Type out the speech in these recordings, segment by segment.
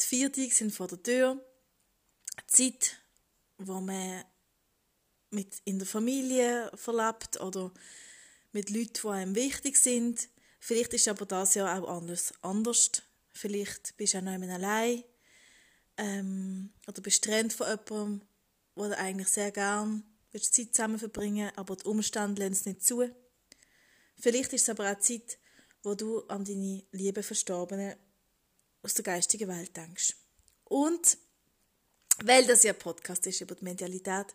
Die Viertage sind vor der Tür. Zeit, wo man mit in der Familie verlebt oder mit Leuten, die einem wichtig sind. Vielleicht ist aber das Jahr auch anders. anders. Vielleicht bist du auch noch einmal allein. Ähm, oder bist getrennt von jemandem, wo du eigentlich sehr gern willst Zeit zusammen verbringen aber die Umstände lassen es nicht zu. Vielleicht ist es aber auch Zeit, wo du an deine lieben Verstorbenen aus der geistigen Welt denkst. Und weil das ja ein Podcast ist über die Medialität,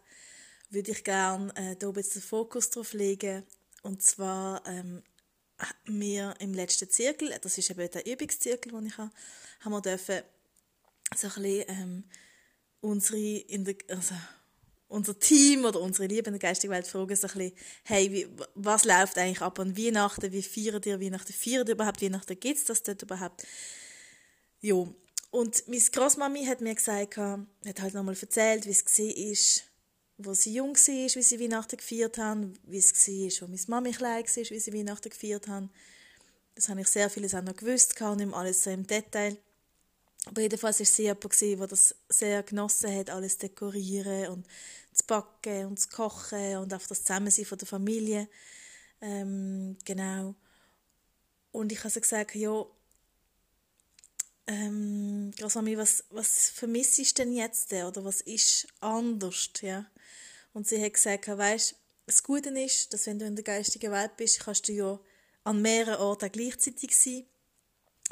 würde ich gerne äh, hier jetzt den Fokus drauf legen. Und zwar ähm, wir im letzten Zirkel, das ist eben der Übungszirkel, den ich habe, haben wir dürfen so ein bisschen ähm, unsere, der, also unser Team oder unsere Liebe in der geistigen Welt fragen so ein bisschen, hey, wie, was läuft eigentlich ab an Weihnachten? Wie feiern ihr Weihnachten? Feiern ihr überhaupt Weihnachten? Gibt es das dort überhaupt? Ja. Und meine Großmami hat mir gesagt, hat halt nochmal erzählt, wie es war, wo sie jung war, wie sie Weihnachten gefeiert haben, wie es war, wo meine Mami klein war, wie sie Weihnachten gefeiert haben. Das habe ich sehr vieles auch noch gewusst, und nicht alles so im Detail. Aber jedenfalls war sie jemand, der das sehr genossen hat, alles dekorieren und zu backen und zu kochen und auf das Zusammensein von der Familie. Ähm, genau. Und ich habe sie gesagt, ja, ähm, Großmami, was, was vermisse ich denn jetzt oder was ist anders, ja? Und sie hat gesagt, weißt, das Gute ist, dass wenn du in der geistigen Welt bist, kannst du ja an mehreren Orten gleichzeitig sein.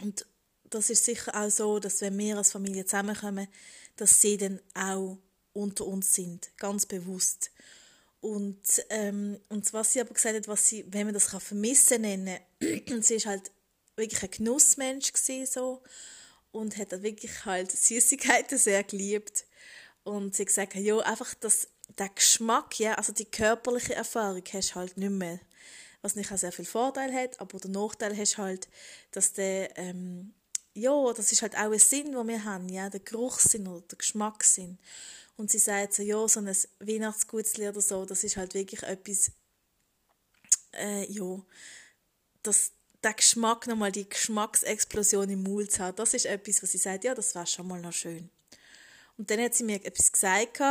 Und das ist sicher auch so, dass wenn wir als Familie zusammenkommen, dass sie dann auch unter uns sind, ganz bewusst. Und, ähm, und was sie aber gesagt hat, was sie, wenn man das kann vermissen nennen, sie ist halt wirklich ein Genussmensch gewesen, so und hat wirklich halt Süßigkeiten sehr geliebt und sie gesagt, ja einfach das, der Geschmack, ja, also die körperliche Erfahrung hast halt nicht mehr, was nicht auch sehr viel Vorteil hat, aber der Nachteil hast halt, dass der ähm, ja, das ist halt auch ein Sinn, den wir haben, ja, der Geruchssinn oder der Geschmackssinn. Und sie sagt so, ja, so ein Weihnachtsgutsli oder so, das ist halt wirklich etwas, äh, ja, das, der Geschmack, nochmal die Geschmacksexplosion im Mund zu haben, das ist etwas, was sie sagt, ja, das wäre schon mal noch schön. Und dann hat sie mir etwas gesagt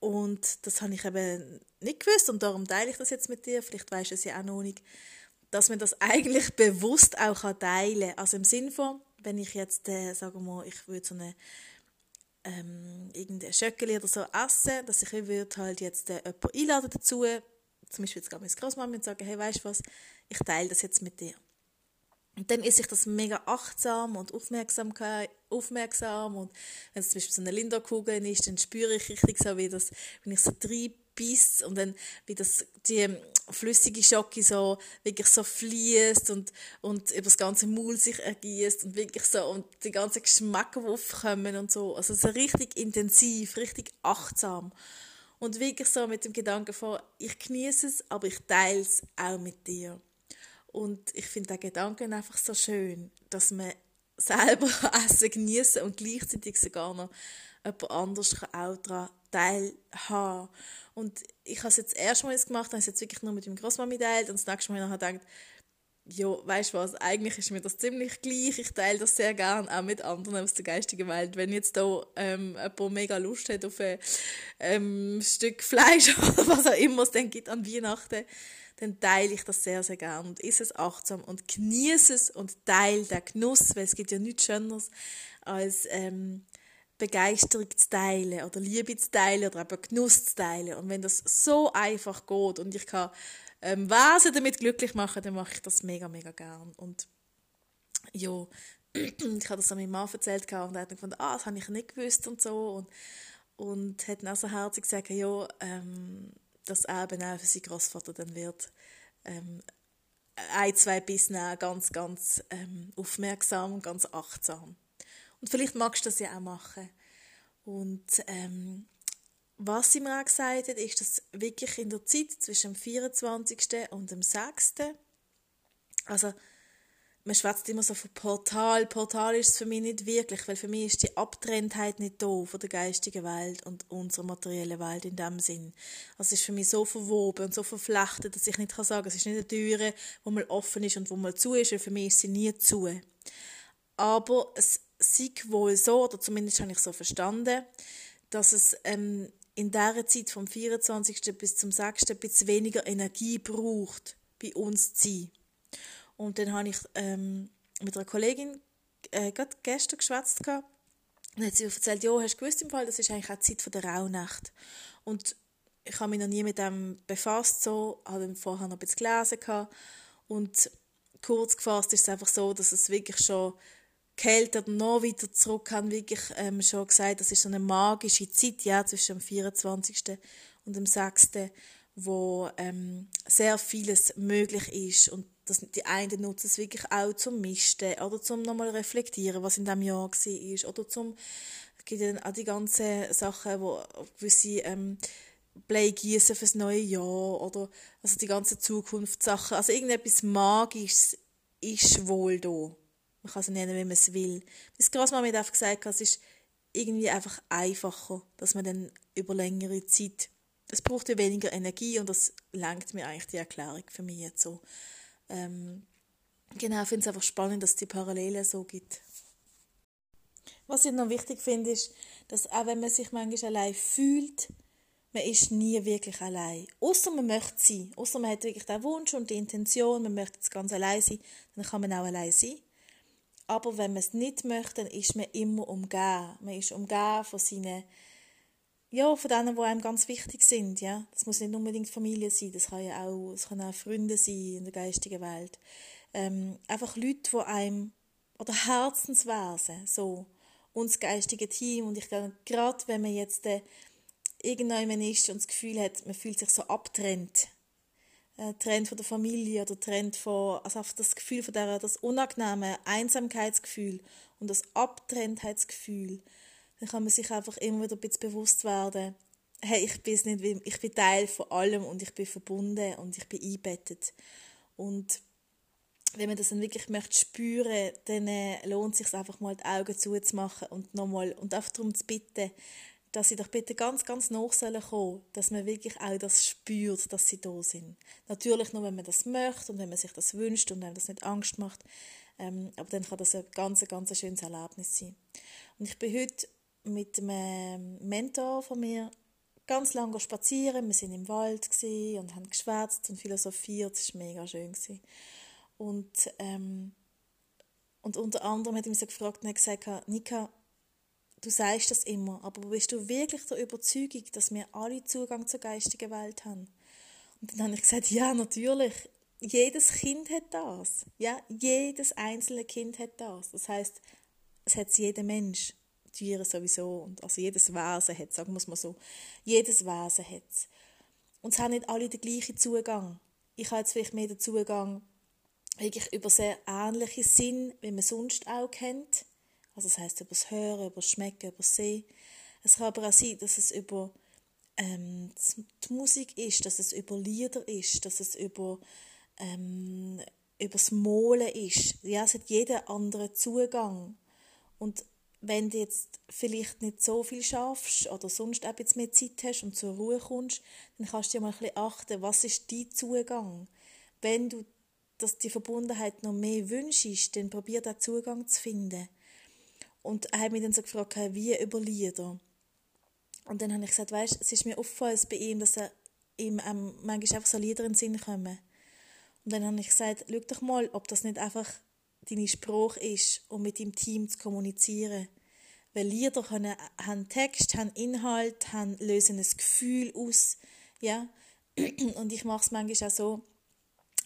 und das habe ich eben nicht gewusst und darum teile ich das jetzt mit dir, vielleicht weißt du es ja auch noch nicht, dass man das eigentlich bewusst auch teilen kann. Also im Sinne von, wenn ich jetzt, äh, sagen wir mal, ich würde so eine ähm, irgendein Schöckeli oder so essen, dass ich würde halt jetzt äh, jemanden einladen dazu, zum Beispiel jetzt gerade meine Großmama und sagen, hey, weißt du was, ich teile das jetzt mit dir. Und dann ist ich das mega achtsam und aufmerksam, aufmerksam und wenn es zum Beispiel so eine Linderkugel ist, dann spüre ich richtig so, wie das, wenn ich so drei beißt und dann wie das die flüssige Schocke so wirklich so fließt und und über das ganze Maul sich ergießt und wirklich so und die ganzen Geschmäcker aufkommen und so also so richtig intensiv richtig achtsam und wirklich so mit dem Gedanken von ich genieße es aber ich teile es auch mit dir und ich finde den Gedanken einfach so schön dass man selber Essen genießen und gleichzeitig sogar noch jemand anderes auch daran teilhaben. Und ich habe es jetzt erstmals gemacht, habe es jetzt wirklich nur mit meinem Großmami teilt und das nächste Mal habe ich gedacht, ja, weißt du was, eigentlich ist mir das ziemlich gleich. Ich teile das sehr gern auch mit anderen aus der geistigen Welt. Wenn jetzt da ähm, jemand mega Lust hat auf ein ähm, Stück Fleisch oder was auch immer es dann gibt an Weihnachten, dann teile ich das sehr, sehr gern und esse es achtsam und genieße es und teile den Genuss, weil es gibt ja nichts Schöneres als ähm, Begeisterung zu teilen oder Liebe zu teilen oder eben Genuss zu teilen. Und wenn das so einfach geht und ich kann ähm, Wesen damit glücklich machen, dann mache ich das mega, mega gern. Und ja, ich habe das an meinem Mann erzählt und er hat gefunden, ah, das habe ich nicht gewusst und so. Und, und hat dann auch so herzlich gesagt, ja, ähm, dass er eben auch für seinen Großvater dann wird ähm, ein, zwei Bissen ganz, ganz ähm, aufmerksam und ganz achtsam. Und vielleicht magst du das ja auch machen. Und ähm, was sie mir auch gesagt hat, ist, dass wirklich in der Zeit zwischen dem 24. und dem 6. Also man schwätzt immer so von Portal. Portal ist es für mich nicht wirklich, weil für mich ist die Abtrenntheit nicht da von der geistigen Welt und unserer materiellen Welt in dem Sinn. Also es ist für mich so verwoben und so verflechtet, dass ich nicht sagen kann, es ist nicht eine Türe, wo mal offen ist und wo mal zu ist, weil für mich ist sie nie zu. Aber es sieht wohl so, oder zumindest habe ich so verstanden, dass es ähm, in dieser Zeit vom 24. bis zum 6. ein bisschen weniger Energie braucht, bei uns zu sein. Und dann habe ich ähm, mit einer Kollegin äh, gestern geschwätzt. Dann hat sie mir erzählt, ja, hast du gewusst im Fall, das ist eigentlich auch die Zeit der Rauhnacht. Und ich habe mich noch nie mit dem befasst, so, habe vorher noch ein bisschen gelesen. Gehabt. Und kurz gefasst ist es einfach so, dass es wirklich schon Kälte noch weiter zurück haben wirklich ähm, schon gesagt, das ist so eine magische Zeit, ja, zwischen dem 24. und dem 6., wo ähm, sehr vieles möglich ist und dass die einen nutzen es wirklich auch zum Misten oder zum nochmal reflektieren, was in diesem Jahr war oder zum es gibt dann auch die ganzen Sachen, wo gewisse ähm, Blei gießen fürs neue Jahr oder also die ganzen Zukunftssachen, also irgendetwas Magisches ist wohl da. Man kann es nennen, wie man es will. Bis Großmama mir einfach gesagt hat, es ist irgendwie einfach einfacher, dass man dann über längere Zeit es braucht ja weniger Energie und das lenkt mir eigentlich die Erklärung für mich jetzt so. Ähm, genau, ich finde es einfach spannend, dass es die Parallelen so gibt. Was ich noch wichtig finde, ist, dass auch wenn man sich manchmal allein fühlt, man ist nie wirklich allein. Außer man möchte sein. Außer man hat wirklich den Wunsch und die Intention, man möchte jetzt ganz allein sein, dann kann man auch allein sein. Aber wenn man es nicht möchte, dann ist man immer umgeben. Man ist umgeben von seinen ja, von denen, die einem ganz wichtig sind, ja. Das muss nicht unbedingt Familie sein, das kann ja auch, das kann auch Freunde sein in der geistigen Welt. Ähm, einfach Leute, die einem, oder Herzenswesen, so, und geistige Team. Und ich glaube, gerade wenn man jetzt äh, irgendjemand ist und das Gefühl hat, man fühlt sich so abtrennt, äh, trennt von der Familie oder trennt von, also das Gefühl von der, das unangenehme Einsamkeitsgefühl und das Abtrenntheitsgefühl, dann kann man sich einfach immer wieder ein bisschen bewusst werden, hey, ich bin nicht, ich bin Teil von allem und ich bin verbunden und ich bin eingebettet. Und wenn man das dann wirklich möchte spüren, dann äh, lohnt es sich einfach mal die Augen zuzumachen und nochmal und einfach darum zu bitten, dass sie doch bitte ganz, ganz nach sollen dass man wirklich auch das spürt, dass sie da sind. Natürlich nur, wenn man das möchte und wenn man sich das wünscht und wenn das nicht Angst macht, ähm, aber dann kann das ein ganz, ganz schönes Erlebnis sein. Und ich bin heute mit einem Mentor von mir ganz lange spazieren. Wir sind im Wald und haben geschwätzt und philosophiert. Das war mega schön. Und, ähm, und unter anderem hat er mich so gefragt und gesagt, Nika, du sagst das immer, aber bist du wirklich der Überzeugung, dass wir alle Zugang zur geistigen Welt haben? Und dann habe ich gesagt, ja, natürlich. Jedes Kind hat das. Ja, jedes einzelne Kind hat das. Das heißt, es hat jeder Mensch. Tiere sowieso, und also jedes Wesen hat sagen wir es mal so, jedes Wesen hat es. Und es haben nicht alle den gleichen Zugang. Ich habe jetzt vielleicht mehr den Zugang wirklich über sehr ähnliche Sinn, wie man sonst auch kennt. Also das heißt über das Hören, über das Schmecken, über das Sehen. Es kann aber auch sein, dass es über ähm, die Musik ist, dass es über Lieder ist, dass es über ähm, über das Molen ist. Ja, es hat jeder andere Zugang. Und wenn du jetzt vielleicht nicht so viel schaffst oder sonst ein bisschen mehr Zeit hast und zur Ruhe kommst, dann kannst du dir mal ein bisschen achten, was ist dein Zugang. Wenn du dass die Verbundenheit noch mehr wünschst, dann probier den Zugang zu finden. Und er hat mich dann so gefragt, wie über Lieder. Und dann habe ich gesagt, weißt, es ist mir aufgefallen bei ihm, dass er ihm ähm, manchmal einfach so Lieder in den Sinn kommen. Und dann habe ich gesagt, schau doch mal, ob das nicht einfach deine Sprache ist, um mit deinem Team zu kommunizieren. Weil Lieder können, haben Text, haben Inhalt, haben, lösen ein Gefühl aus. Ja? Und ich mache es manchmal auch so,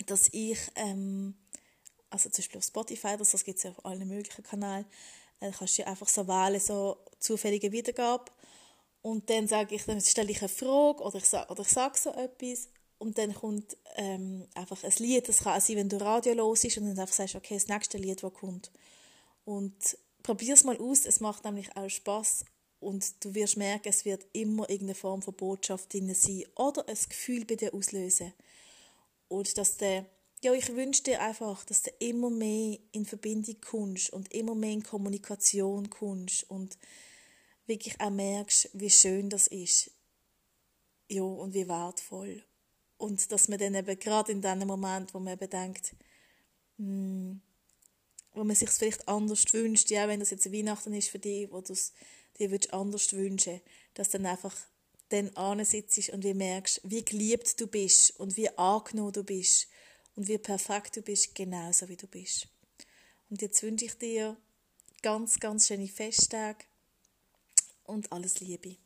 dass ich, ähm, also zum Beispiel auf Spotify, das, das gibt es ja auf allen möglichen Kanälen, äh, kannst du einfach so wählen, so zufällige Wiedergabe. Und dann sage ich, dann stelle ich eine Frage oder ich sage, oder ich sage so etwas und dann kommt ähm, einfach ein Lied, das kann auch sein, wenn du Radio los ist und dann einfach sagst, okay, das nächste Lied, das kommt. Und probier es mal aus, es macht nämlich auch Spaß und du wirst merken, es wird immer irgendeine Form von Botschaft drin sein oder ein Gefühl bei dir auslösen. Und dass der, ja, ich wünsche dir einfach, dass du immer mehr in Verbindung kommst und immer mehr in Kommunikation kommst und wirklich auch merkst, wie schön das ist. Ja, und wie wertvoll. Und dass man dann eben gerade in dem Moment, wo man eben denkt, hm, wo man sich es vielleicht anders wünscht, ja, wenn das jetzt Weihnachten ist für dich, wo du es dir würdest anders wünschen, dass dann einfach dann ansitzt und wie merkst, wie geliebt du bist und wie angenommen du bist und wie perfekt du bist, genauso wie du bist. Und jetzt wünsche ich dir ganz, ganz schöne Festtage und alles Liebe.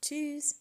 Tschüss.